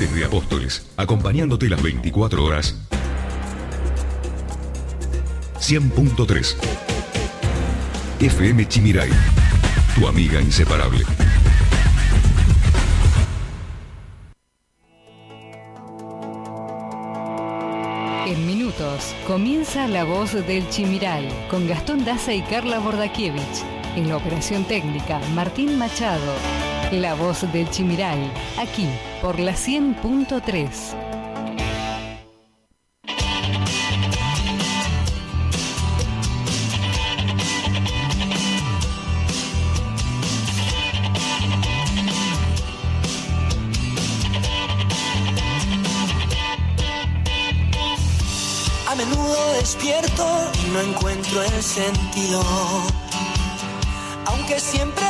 Desde Apóstoles, acompañándote las 24 horas. 100.3 FM Chimiray, tu amiga inseparable. En minutos comienza La Voz del Chimiral con Gastón Daza y Carla Bordakiewicz. En la operación técnica, Martín Machado. La Voz del Chimiral, aquí por la 100.3. A menudo despierto y no encuentro el sentido. Aunque siempre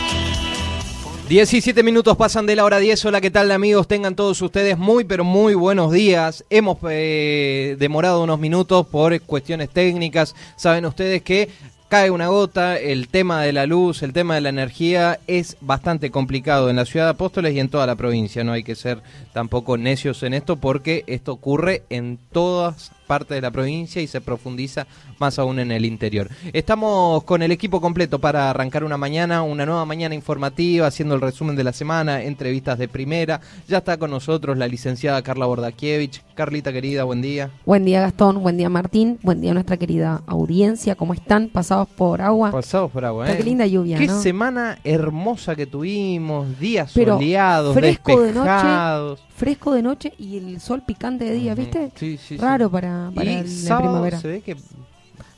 17 minutos pasan de la hora 10. Hola, ¿qué tal amigos? Tengan todos ustedes muy, pero muy buenos días. Hemos eh, demorado unos minutos por cuestiones técnicas. Saben ustedes que cae una gota, el tema de la luz, el tema de la energía es bastante complicado en la ciudad de Apóstoles y en toda la provincia. No hay que ser tampoco necios en esto porque esto ocurre en todas parte de la provincia y se profundiza más aún en el interior. Estamos con el equipo completo para arrancar una mañana, una nueva mañana informativa, haciendo el resumen de la semana, entrevistas de primera. Ya está con nosotros la licenciada Carla Bordakiewicz. Carlita querida, buen día. Buen día Gastón, buen día Martín, buen día nuestra querida audiencia. ¿Cómo están? ¿Pasados por agua? Pasados por agua, ¿eh? Qué linda lluvia, Qué ¿no? semana hermosa que tuvimos, días Pero soleados, fresco de noche, despejados. Fresco de noche y el sol picante de día. ¿viste? Sí, sí, sí. Raro para, para y el- la sábado primavera. se ve que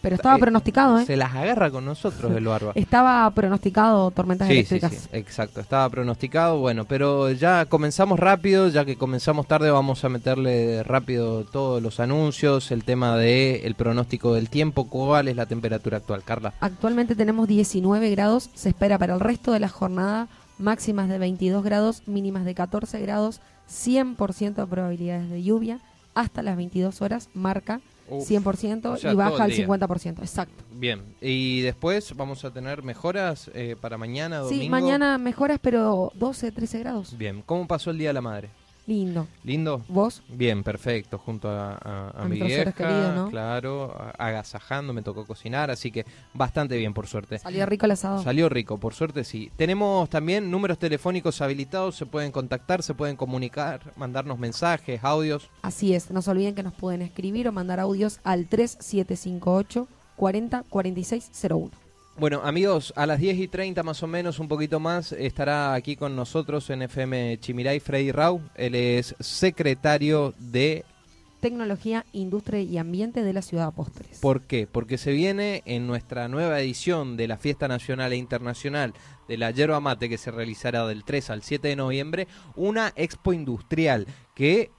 Pero estaba eh, pronosticado, ¿eh? se las agarra con nosotros el barba. Estaba pronosticado tormentas Sí, sí, eléctricas. sí, exacto, estaba pronosticado, bueno, pero ya comenzamos rápido, ya que comenzamos tarde vamos a meterle rápido todos los anuncios, el tema de el pronóstico del tiempo, cuál es la temperatura actual, Carla. Actualmente tenemos 19 grados, se espera para el resto de la jornada máximas de 22 grados, mínimas de 14 grados, 100% de probabilidades de lluvia, hasta las 22 horas marca Uf, 100% o sea, y baja al día. 50%, exacto. Bien, y después vamos a tener mejoras eh, para mañana, domingo. Sí, mañana mejoras, pero 12, 13 grados. Bien, ¿cómo pasó el Día de la Madre? Lindo. ¿Lindo? ¿Vos? Bien, perfecto, junto a, a- a A mi vieja, ¿no? claro, agasajando, me tocó cocinar, así que bastante bien, por suerte. Salió rico el asado. Salió rico, por suerte sí. Tenemos también números telefónicos habilitados, se pueden contactar, se pueden comunicar, mandarnos mensajes, audios. Así es, no se olviden que nos pueden escribir o mandar audios al 3758 40 46 01. Bueno, amigos, a las 10 y 30 más o menos, un poquito más, estará aquí con nosotros en FM Chimiray Freddy Rau. Él es secretario de... Tecnología, Industria y Ambiente de la Ciudad de Apóstoles. ¿Por qué? Porque se viene en nuestra nueva edición de la Fiesta Nacional e Internacional de la Yerba Mate, que se realizará del 3 al 7 de noviembre, una expo industrial que...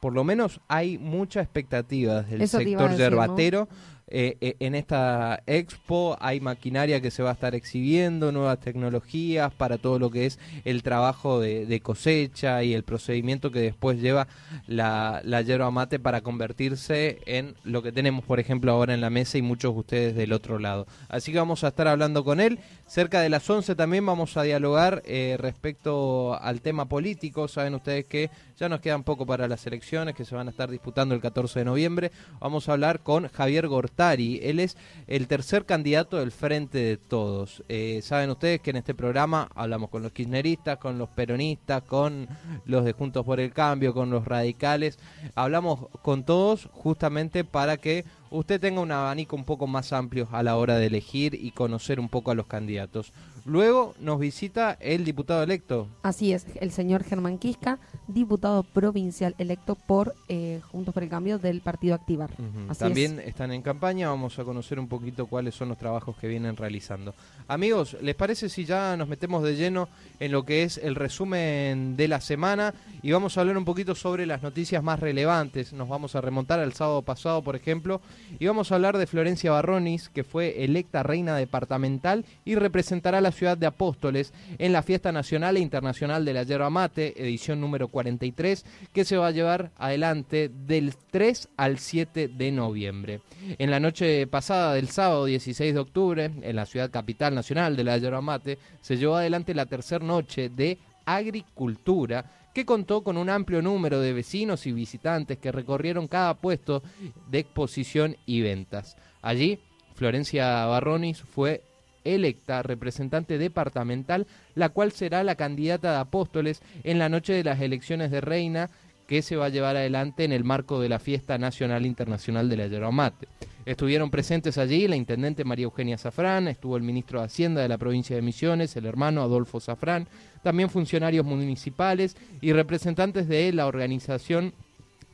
Por lo menos hay mucha expectativa del Eso sector ¿no? Eh, eh, en esta expo hay maquinaria que se va a estar exhibiendo, nuevas tecnologías para todo lo que es el trabajo de, de cosecha y el procedimiento que después lleva la, la yerba mate para convertirse en lo que tenemos, por ejemplo, ahora en la mesa y muchos de ustedes del otro lado. Así que vamos a estar hablando con él. Cerca de las 11 también vamos a dialogar eh, respecto al tema político. Saben ustedes que ya nos quedan poco para las elecciones que se van a estar disputando el 14 de noviembre. Vamos a hablar con Javier Gortari. Él es el tercer candidato del Frente de Todos. Eh, Saben ustedes que en este programa hablamos con los kirchneristas, con los peronistas, con los de Juntos por el Cambio, con los radicales. Hablamos con todos justamente para que usted tenga un abanico un poco más amplio a la hora de elegir y conocer un poco a los candidatos. Luego nos visita el diputado electo. Así es, el señor Germán Quisca, diputado provincial electo por eh, Juntos por el Cambio del Partido Activar. Así También es. están en campaña, vamos a conocer un poquito cuáles son los trabajos que vienen realizando. Amigos, ¿les parece si ya nos metemos de lleno en lo que es el resumen de la semana y vamos a hablar un poquito sobre las noticias más relevantes? Nos vamos a remontar al sábado pasado, por ejemplo, y vamos a hablar de Florencia Barronis, que fue electa reina departamental y representará a la ciudad de Apóstoles en la Fiesta Nacional e Internacional de la Yerba Mate, edición número 43, que se va a llevar adelante del 3 al 7 de noviembre. En la noche pasada del sábado 16 de octubre, en la ciudad capital nacional de la Yerba Mate, se llevó adelante la tercera noche de agricultura que contó con un amplio número de vecinos y visitantes que recorrieron cada puesto de exposición y ventas. Allí, Florencia Barronis fue electa representante departamental, la cual será la candidata de Apóstoles en la noche de las elecciones de reina que se va a llevar adelante en el marco de la Fiesta Nacional Internacional de la Yerba Mate. Estuvieron presentes allí la intendente María Eugenia Zafrán, estuvo el ministro de Hacienda de la provincia de Misiones, el hermano Adolfo Zafrán, también funcionarios municipales y representantes de la organización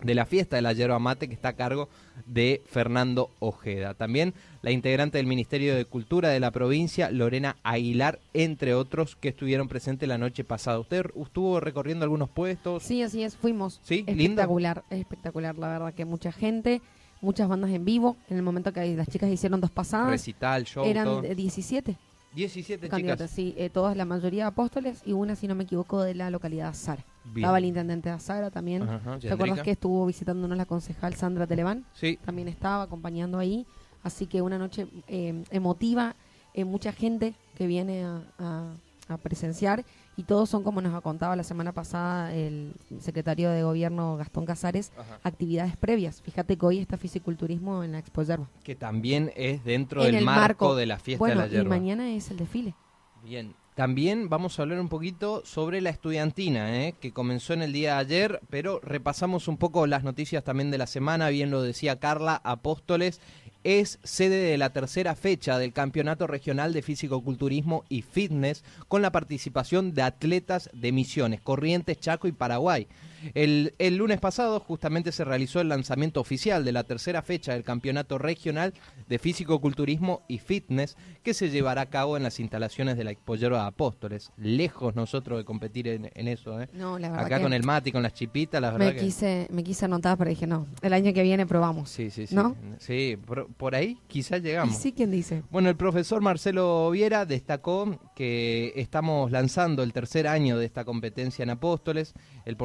de la fiesta de la yerba mate que está a cargo de Fernando Ojeda. También la integrante del Ministerio de Cultura de la provincia, Lorena Aguilar, entre otros que estuvieron presentes la noche pasada. ¿Usted estuvo recorriendo algunos puestos? Sí, así es, fuimos. Sí, espectacular, es espectacular, la verdad que mucha gente, muchas bandas en vivo. En el momento que las chicas hicieron dos pasadas, Recital, show, eran todo. de 17 17 candidatas, sí, eh, todas, la mayoría apóstoles y una, si no me equivoco, de la localidad Azara. Bien. Estaba el intendente de Azara también. Ajá, ¿Te acuerdas que estuvo visitándonos la concejal Sandra Televán? Sí, También estaba acompañando ahí. Así que una noche eh, emotiva, eh, mucha gente que viene a, a- a presenciar y todos son, como nos ha contado la semana pasada el secretario de gobierno Gastón Casares, Ajá. actividades previas. Fíjate que hoy está fisiculturismo en la Expo Yerba. que también es dentro En del el marco, marco. de la fiesta bueno, de la y yerba. mañana es el desfile. Bien. También vamos a hablar un poquito sobre la estudiantina, ¿eh? que comenzó en el día de ayer, pero repasamos un poco las noticias también de la semana, bien lo decía Carla Apóstoles, es sede de la tercera fecha del Campeonato Regional de Físico-Culturismo y Fitness, con la participación de atletas de Misiones, Corrientes, Chaco y Paraguay. El, el lunes pasado justamente se realizó el lanzamiento oficial de la tercera fecha del Campeonato Regional de Físico-Culturismo y Fitness que se llevará a cabo en las instalaciones de la Expo Yerba de Apóstoles. Lejos nosotros de competir en, en eso, ¿eh? No, la verdad Acá con el mate y con las chipitas, la verdad me que... quise, me quise anotar, pero dije, no, el año que viene probamos. Sí, sí, sí. ¿No? Sí, por ahí quizás ¿Y llegamos. sí quién dice? Bueno, el profesor Marcelo Viera destacó que estamos lanzando el tercer año de esta competencia en Apóstoles. El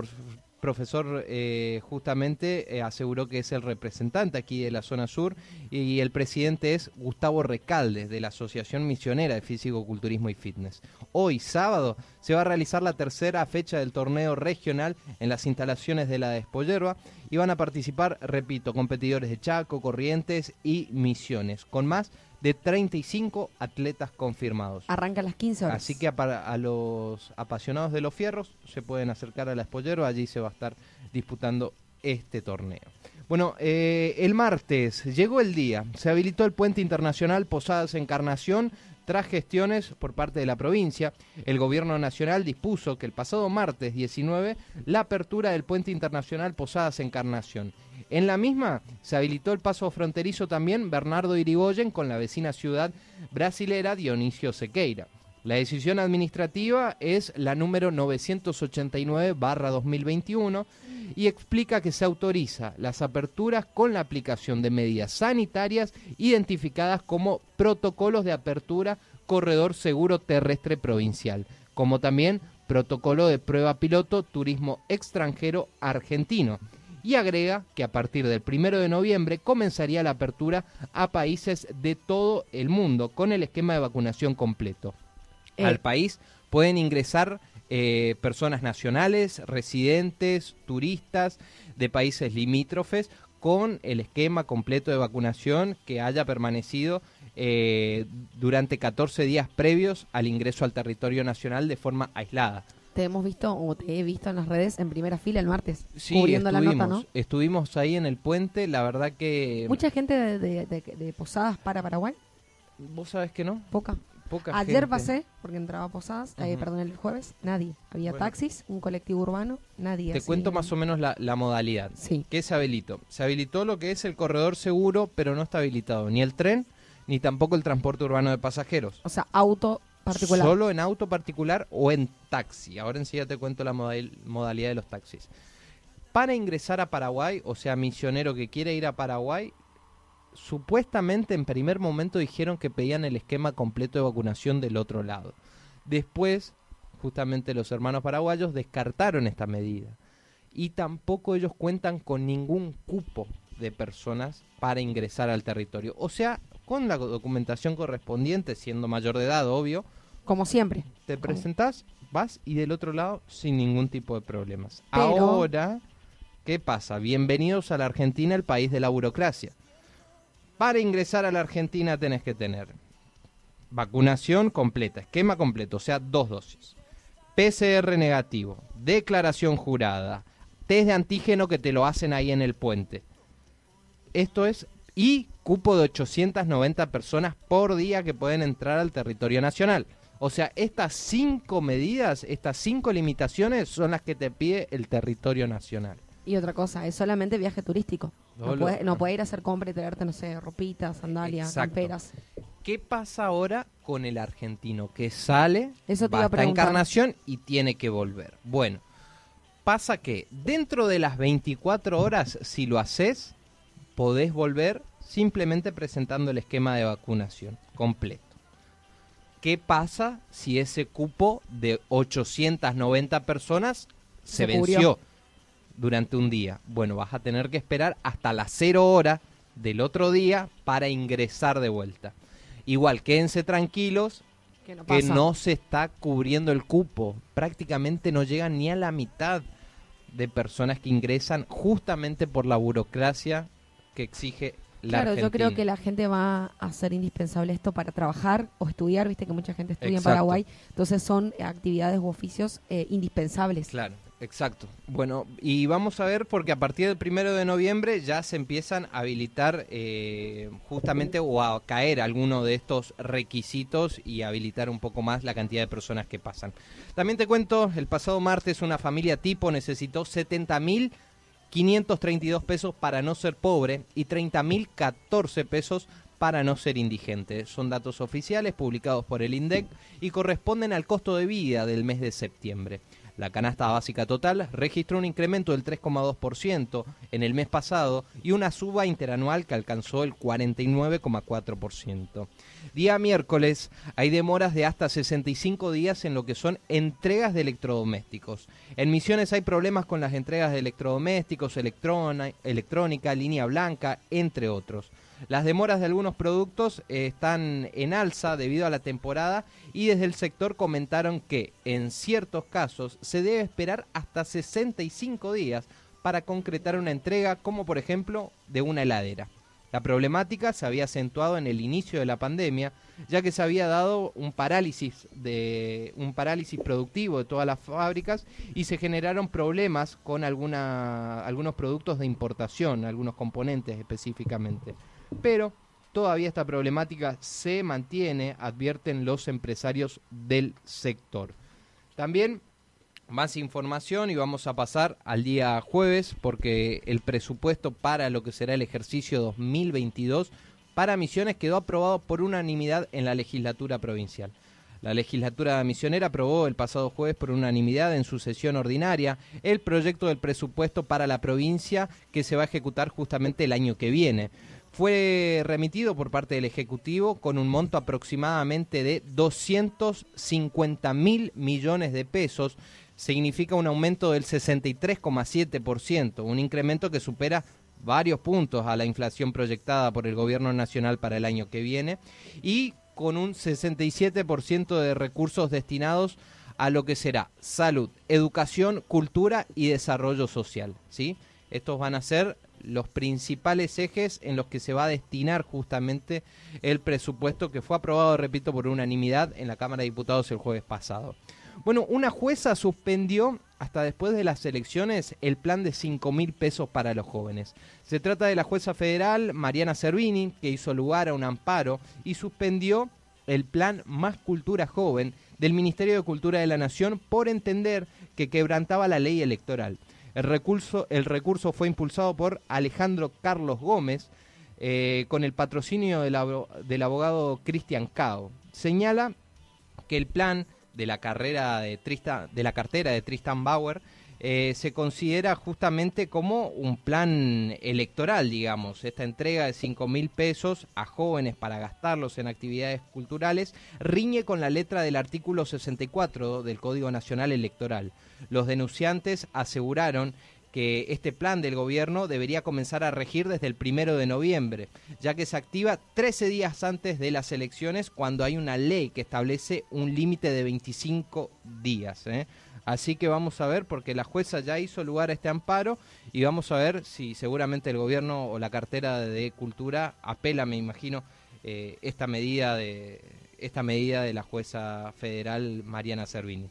profesor eh, justamente eh, aseguró que es el representante aquí de la zona sur y el presidente es Gustavo Recalde de la Asociación Misionera de Físico, Culturismo y Fitness. Hoy, sábado, se va a realizar la tercera fecha del torneo regional en las instalaciones de la Despollerba y van a participar, repito, competidores de Chaco, Corrientes y Misiones, con más de 35 atletas confirmados. Arranca a las 15 horas. Así que a, para- a los apasionados de los fierros se pueden acercar a la Espollero, allí se va a estar disputando este torneo. Bueno, eh, el martes llegó el día, se habilitó el puente internacional Posadas Encarnación tras gestiones por parte de la provincia. El gobierno nacional dispuso que el pasado martes 19 la apertura del puente internacional Posadas Encarnación. En la misma se habilitó el paso fronterizo también Bernardo Irigoyen con la vecina ciudad brasilera Dionisio Sequeira. La decisión administrativa es la número 989-2021 y explica que se autoriza las aperturas con la aplicación de medidas sanitarias identificadas como protocolos de apertura corredor seguro terrestre provincial, como también protocolo de prueba piloto turismo extranjero argentino. Y agrega que a partir del primero de noviembre comenzaría la apertura a países de todo el mundo con el esquema de vacunación completo. Eh, Al país pueden ingresar eh, personas nacionales, residentes, turistas de países limítrofes con el esquema completo de vacunación que haya permanecido eh, durante 14 días previos al ingreso al territorio nacional de forma aislada. Te hemos visto, o te he visto en las redes en primera fila el martes, Sí, cubriendo la nota, ¿no? estuvimos ahí en el puente, la verdad que... Mucha gente de, de- de- de Posadas para Paraguay, ¿Vos sabés que no? poca. Poca Ayer gente. pasé, porque entraba a Posadas, eh, Ujú. perdón, el jueves, nadie. Había Bueno. taxis, un colectivo urbano, nadie. Te así. cuento más o menos la, la modalidad. Sí. ¿Qué se habilitó? Se habilitó lo que es el corredor seguro, pero no está habilitado ni el tren ni tampoco el transporte urbano de pasajeros. O sea, auto particular. Solo en auto particular o en taxi. Ahora enseguida te cuento la modal- modalidad de los taxis. Para ingresar a Paraguay, o sea, misionero que quiere ir a Paraguay, supuestamente en primer momento dijeron que pedían el esquema completo de vacunación del otro lado. Después, justamente los hermanos paraguayos descartaron esta medida. Y tampoco ellos cuentan con ningún cupo de personas para ingresar al territorio. O sea, con la documentación correspondiente, siendo mayor de edad, obvio, Como siempre. te presentás, vas y del otro lado sin ningún tipo de problemas. Pero- Ahora, ¿qué pasa? Bienvenidos a la Argentina, el país de la burocracia. Para ingresar a la Argentina tenés que tener vacunación completa, esquema completo, o sea, dos dosis. PCR negativo, declaración jurada, test de antígeno que te lo hacen ahí en el puente. Esto es, y cupo de 890 personas por día que pueden entrar al territorio nacional. O sea, estas cinco medidas, estas cinco limitaciones son las que te pide el territorio nacional. Y otra cosa, es solamente viaje turístico. No Solo- puede, no puede ir a hacer compra y traerte, no sé, ropitas, sandalias, camperas. ¿Qué pasa ahora con el argentino que sale, Eso te va hasta encarnación y tiene que volver? Bueno, pasa que dentro de las 24 horas, si lo haces, podés volver simplemente presentando el esquema de vacunación completo. ¿Qué pasa si ese cupo de 890 personas se, Se cubrió. Durante un día? Bueno, vas a tener que esperar hasta las 0 horas del otro día para ingresar de vuelta. Igual, quédense tranquilos Que no que no se está cubriendo el cupo. Prácticamente no llegan ni a la mitad de personas que ingresan justamente por la burocracia que exige la Claro, yo creo que la gente va a hacer indispensable esto para trabajar o estudiar, viste que mucha gente estudia Exacto. en Paraguay, entonces son actividades u oficios eh, indispensables. Claro, exacto. Bueno, y vamos a ver porque a partir del primero de noviembre ya se empiezan a habilitar eh, justamente o a caer alguno de estos requisitos y habilitar un poco más la cantidad de personas que pasan. También te cuento, el pasado martes una familia tipo necesitó 70 mil 532 pesos para no ser pobre y 30.014 pesos para no ser indigente. Son datos oficiales publicados por el INDEC y corresponden al costo de vida del mes de septiembre. La canasta básica total registró un incremento del 3,2% en el mes pasado y una suba interanual que alcanzó el 49,4%. Día miércoles hay demoras de hasta 65 días en lo que son entregas de electrodomésticos. En Misiones hay problemas con las entregas de electrodomésticos, electrona- electrónica, línea blanca, entre otros. Las demoras de algunos productos eh, están en alza debido a la temporada y desde el sector comentaron que en ciertos casos se debe esperar hasta 65 días para concretar una entrega, como por ejemplo de una heladera. La problemática se había acentuado en el inicio de la pandemia, ya que se había dado un parálisis de un parálisis productivo de todas las fábricas y se generaron problemas con alguna, algunos productos de importación, algunos componentes específicamente. Pero todavía esta problemática se mantiene, advierten los empresarios del sector. También más información y vamos a pasar al día jueves porque el presupuesto para lo que será el ejercicio 2022 para Misiones quedó aprobado por unanimidad en la legislatura provincial. La legislatura misionera aprobó el pasado jueves por unanimidad en su sesión ordinaria el proyecto del presupuesto para la provincia que se va a ejecutar justamente el año que viene. Fue remitido por parte del Ejecutivo con un monto aproximadamente de 250 mil millones de pesos. Significa un aumento del 63,7%, un incremento que supera varios puntos a la inflación proyectada por el Gobierno Nacional para el año que viene y con un 67% de recursos destinados a lo que será salud, educación, cultura y desarrollo social. ¿sí? Estos van a ser los principales ejes en los que se va a destinar justamente el presupuesto que fue aprobado, repito, por unanimidad en la Cámara de Diputados el jueves pasado. Bueno, una jueza suspendió hasta después de las elecciones el plan de 5 mil pesos para los jóvenes. Se trata de la jueza federal Mariana Cervini, que hizo lugar a un amparo y suspendió el plan Más Cultura Joven del Ministerio de Cultura de la Nación por entender que quebrantaba la ley electoral. El recurso, el recurso fue impulsado por Alejandro Carlos Gómez eh, con el patrocinio del, del abogado Cristian Cao. Señala que el plan de la carrera de Tristan, de la cartera de Tristan Bauer eh, se considera justamente como un plan electoral, digamos. Esta entrega de 5 mil pesos a jóvenes para gastarlos en actividades culturales riñe con la letra del artículo 64 del Código Nacional Electoral. Los denunciantes aseguraron que este plan del gobierno debería comenzar a regir desde el primero de noviembre, ya que se activa 13 días antes de las elecciones cuando hay una ley que establece un límite de 25 días. ¿eh? Así que vamos a ver, porque la jueza ya hizo lugar a este amparo y vamos a ver si seguramente el gobierno o la cartera de cultura apela, me imagino, eh, esta medida de esta medida de la jueza federal Mariana Servini.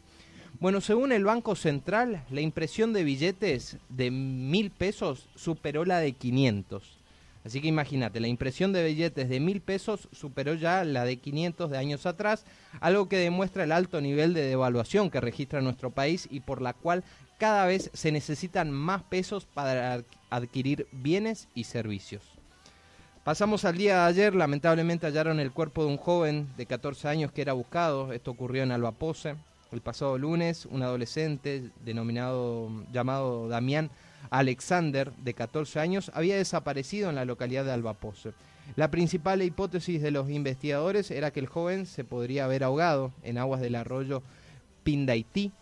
Bueno, según el Banco Central, la impresión de billetes de mil pesos superó la de 500. Así que imagínate, la impresión de billetes de mil pesos superó ya la de 500 de años atrás, algo que demuestra el alto nivel de devaluación que registra nuestro país y por la cual cada vez se necesitan más pesos para ad- adquirir bienes y servicios. Pasamos al día de ayer, lamentablemente hallaron el cuerpo de un joven de 14 años que era buscado, esto ocurrió en Albapose. El pasado lunes, un adolescente denominado llamado Damián Alexander, de 14 años, había desaparecido en la localidad de Albapose. La principal hipótesis de los investigadores era que el joven se podría haber ahogado en aguas del arroyo Pindaití.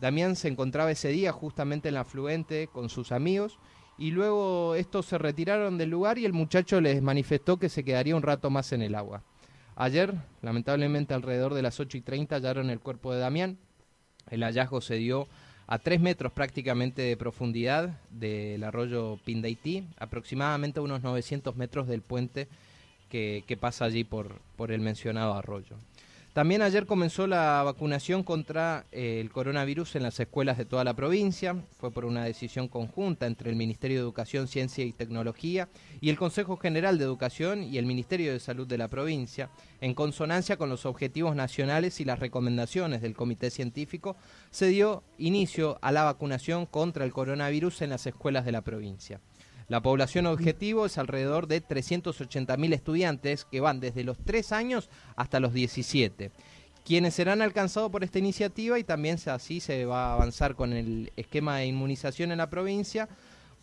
Damián se encontraba ese día justamente en la afluente con sus amigos y luego estos se retiraron del lugar y el muchacho les manifestó que se quedaría un rato más en el agua. Ayer, lamentablemente alrededor de las 8 y 30, hallaron el cuerpo de Damián. El hallazgo se dio a 3 metros prácticamente de profundidad del arroyo Pindaití, aproximadamente a unos 900 metros del puente que, que pasa allí por, por el mencionado arroyo. También ayer comenzó la vacunación contra eh, el coronavirus en las escuelas de toda la provincia. Fue por una decisión conjunta entre el Ministerio de Educación, Ciencia y Tecnología y el Consejo General de Educación y el Ministerio de Salud de la provincia, en consonancia con los objetivos nacionales y las recomendaciones del Comité Científico, se dio inicio a la vacunación contra el coronavirus en las escuelas de la provincia. La población objetivo es alrededor de 380.000 estudiantes que van desde los 3 años hasta los 17, quienes serán alcanzados por esta iniciativa y también así se va a avanzar con el esquema de inmunización en la provincia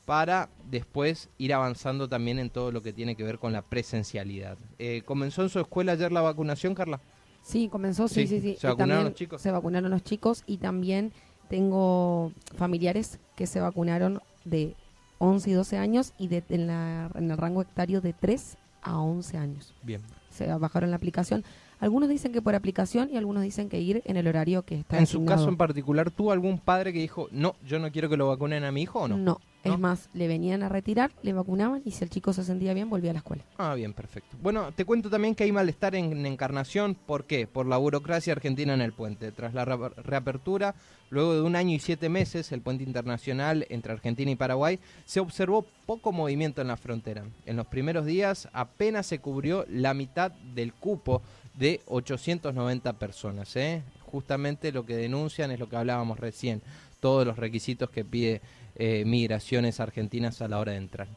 para después ir avanzando también en todo lo que tiene que ver con la presencialidad. Eh, ¿Comenzó en su escuela ayer la vacunación, Carla? Sí, comenzó, sí, Sí, sí, sí. ¿se vacunaron los chicos? Se vacunaron los chicos y también tengo familiares que se vacunaron de 11 y 12 años y de, en, la, en el rango hectario de 3 a 11 años. Bien. Se bajaron la aplicación. Algunos dicen que por aplicación y algunos dicen que ir en el horario que está En su asignado. caso en particular, ¿tuvo algún padre que dijo, no, yo no quiero que lo vacunen a mi hijo o no? No, ¿No? es más, le venían a retirar, le vacunaban y si el chico se sentía bien, volvía a la escuela. Ah, bien, perfecto. Bueno, te cuento también que hay malestar en, en Encarnación. ¿Por qué? Por la burocracia argentina en el puente. Tras la re- reapertura, luego de un año y siete meses, el puente internacional entre Argentina y Paraguay, se observó poco movimiento en la frontera. En los primeros días apenas se cubrió la mitad del cupo de 890 personas. ¿eh? Justamente lo que denuncian es lo que hablábamos recién, todos los requisitos que pide eh, Migraciones Argentinas a la hora de entrar.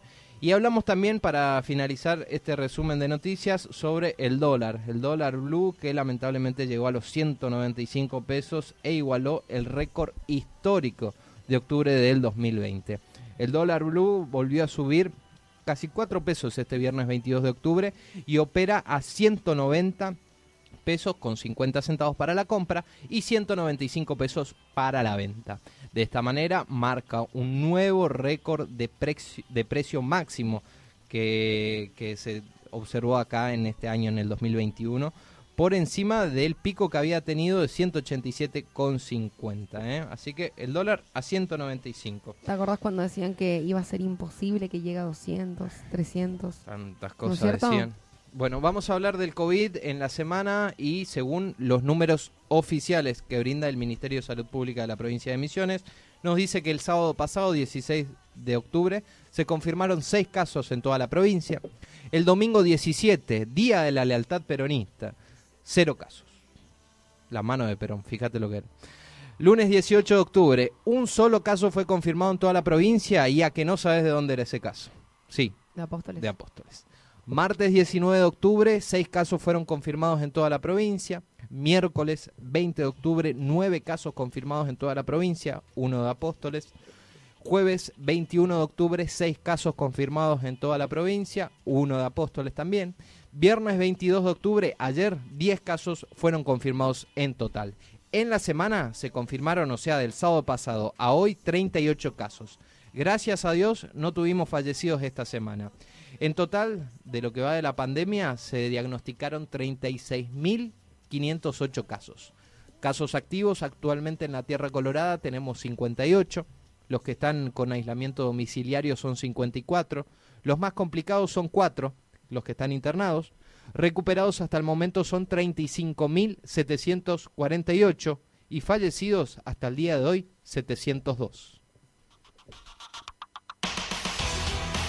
Y hablamos también, para finalizar este resumen de noticias, sobre el dólar. El dólar blue que lamentablemente llegó a los 195 pesos e igualó el récord histórico de octubre del 2020. El dólar blue volvió a subir casi 4 pesos este viernes 22 de octubre y opera a 190 pesos con 50 centavos para la compra y 195 pesos para la venta. De esta manera marca un nuevo récord de, precio- de precio máximo que, que se observó acá en este año, en el 2021, por encima del pico que había tenido de 187,50. ¿eh? Así que el dólar a 195. ¿Te acordás cuando decían que iba a ser imposible que llegue a 200, 300? Tantas ¿No es cosas decían. Bueno, vamos a hablar del COVID en la semana y según los números oficiales que brinda el Ministerio de Salud Pública de la provincia de Misiones, nos dice que el sábado pasado, 16 de octubre, se confirmaron seis casos en toda la provincia. El domingo 17, Día de la Lealtad Peronista, cero casos. La mano de Perón, fíjate lo que era. Lunes 18 de octubre, un solo caso fue confirmado en toda la provincia y a que no sabes de dónde era ese caso. Sí, De Apóstoles. de Apóstoles. Martes 19 de octubre, seis casos fueron confirmados en toda la provincia. Miércoles 20 de octubre, nueve casos confirmados en toda la provincia, uno de Apóstoles. Jueves 21 de octubre, seis casos confirmados en toda la provincia, uno de Apóstoles también. Viernes 22 de octubre, ayer 10 casos fueron confirmados en total. En la semana se confirmaron, o sea, del sábado pasado a hoy, 38 casos. Gracias a Dios no tuvimos fallecidos esta semana. En total, de lo que va de la pandemia, se diagnosticaron 36.508 casos. Casos activos actualmente en la Tierra Colorada tenemos 58. Los que están con aislamiento domiciliario son 54. Los más complicados son 4, los que están internados. Recuperados hasta el momento son 35.748 y fallecidos hasta el día de hoy 702.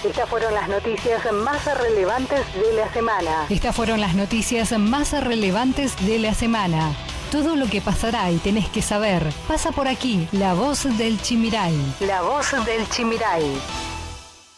Estas fueron las noticias más relevantes de la semana. Estas fueron las noticias más relevantes de la semana. Todo lo que pasará y tenés que saber pasa por aquí. La voz del Chimiray. La voz del Chimiray.